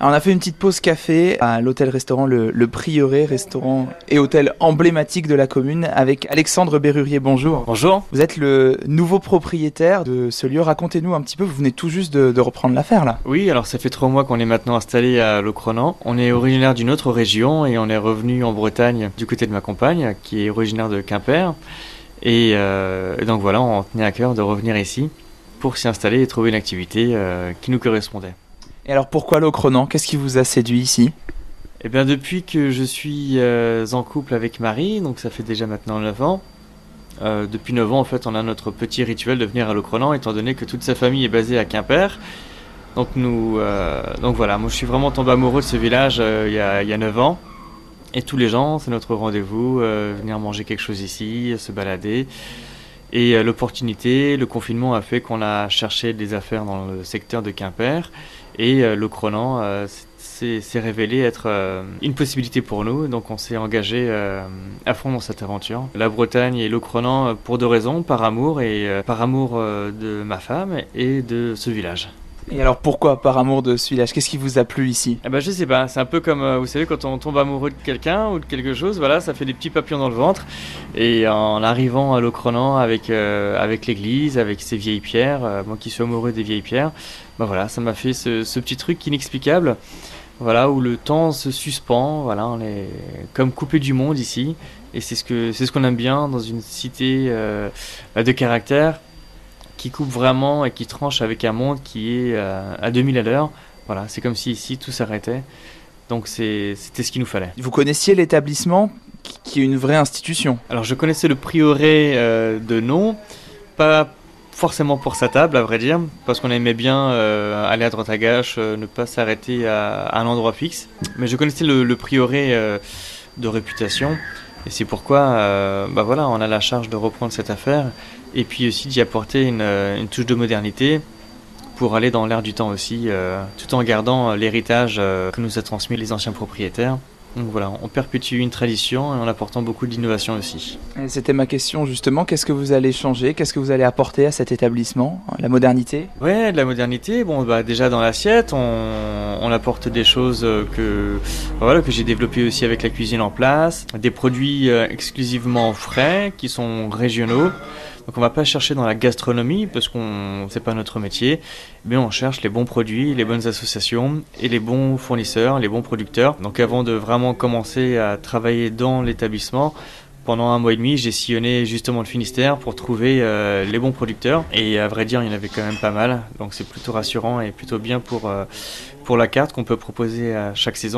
Alors on a fait une petite pause café à l'hôtel-restaurant le, le, Prieuré, restaurant et hôtel emblématique de la commune, avec Alexandre Berrurier. Bonjour. Bonjour. Vous êtes le nouveau propriétaire de ce lieu. Racontez-nous un petit peu, vous venez tout juste de, de reprendre l'affaire là. Oui, alors ça fait trois mois qu'on est maintenant installé à Locronan. On est originaire d'une autre région et on est revenu en Bretagne du côté de ma compagne, qui est originaire de Quimper. Et euh, donc voilà, on tenait à cœur de revenir ici pour s'y installer et trouver une activité euh, qui nous correspondait. Et alors pourquoi Locronan Qu'est-ce qui vous a séduit ici Eh bien depuis que je suis euh, en couple avec Marie, donc ça fait déjà maintenant 9 ans, euh, depuis 9 ans en fait on a notre petit rituel de venir à Locronan étant donné que toute sa famille est basée à Quimper. Donc, nous, euh, donc voilà, moi je suis vraiment tombé amoureux de ce village il, y a, il y a 9 ans. Et tous les gens, c'est notre rendez-vous, venir manger quelque chose ici, se balader. Et euh, l'opportunité, le confinement a fait qu'on a cherché des affaires dans le secteur de Quimper. Et euh, le Cronan euh, s'est révélé être une possibilité pour nous. Donc on s'est engagé à fond dans cette aventure. La Bretagne et le Cronan pour deux raisons, par amour et par amour de ma femme et de ce village. Et alors pourquoi par amour de ce village Qu'est-ce qui vous a plu ici? Eh ben je sais pas, c'est un peu comme euh, vous savez quand on tombe amoureux de quelqu'un ou de quelque chose, voilà, ça fait des petits papillons dans le ventre. Et en arrivant à Locronan avec euh, avec l'église, avec ses vieilles pierres, euh, moi qui suis amoureux des vieilles pierres, ben voilà, ça m'a fait ce, petit truc inexplicable. Voilà où le temps se suspend, voilà, on est comme coupé du monde ici. Et c'est ce c'est ce qu'on aime bien dans une cité de caractère qui coupe vraiment et qui tranche avec un monde qui est euh, à 2000 à l'heure. Voilà, c'est comme si ici tout s'arrêtait. Donc c'était ce qu'il nous fallait. Vous connaissiez l'établissement qui- est une vraie institution? Alors je connaissais le prieuré euh, de nom, pas forcément pour sa table à vrai dire, parce qu'on aimait bien euh, aller à droite à gauche, euh, ne pas s'arrêter à, à un endroit fixe. Mais je connaissais le, le prieuré de réputation, et c'est pourquoi euh, bah voilà, on a la charge de reprendre cette affaire, et puis aussi d'y apporter une, euh, touche de modernité pour aller dans l'air du temps aussi, euh, tout en gardant euh, l'héritage que nous a transmis les anciens propriétaires. Donc voilà, on perpétue une tradition et en apportant beaucoup d'innovation aussi. C'était ma question justement. Qu'est-ce que vous allez changer? Qu'est-ce que vous allez apporter à cet établissement? La modernité? Ouais, de la modernité. Bon, bah déjà dans l'assiette, on, on apporte des choses euh, que voilà que j'ai développées aussi avec la cuisine en place, des produits euh, exclusivement frais qui sont régionaux. Donc on va pas chercher dans la gastronomie parce qu'on c'est pas notre métier, mais on cherche les bons produits, les bonnes associations et les bons fournisseurs, les bons producteurs. Donc avant de vraiment commencer à travailler dans l'établissement, pendant un mois et demi, j'ai sillonné justement le Finistère pour trouver euh, les bons producteurs. Et à vrai dire, il y en avait quand même pas mal. Donc c'est plutôt rassurant et plutôt bien pour, euh, pour la carte qu'on peut proposer à chaque saison.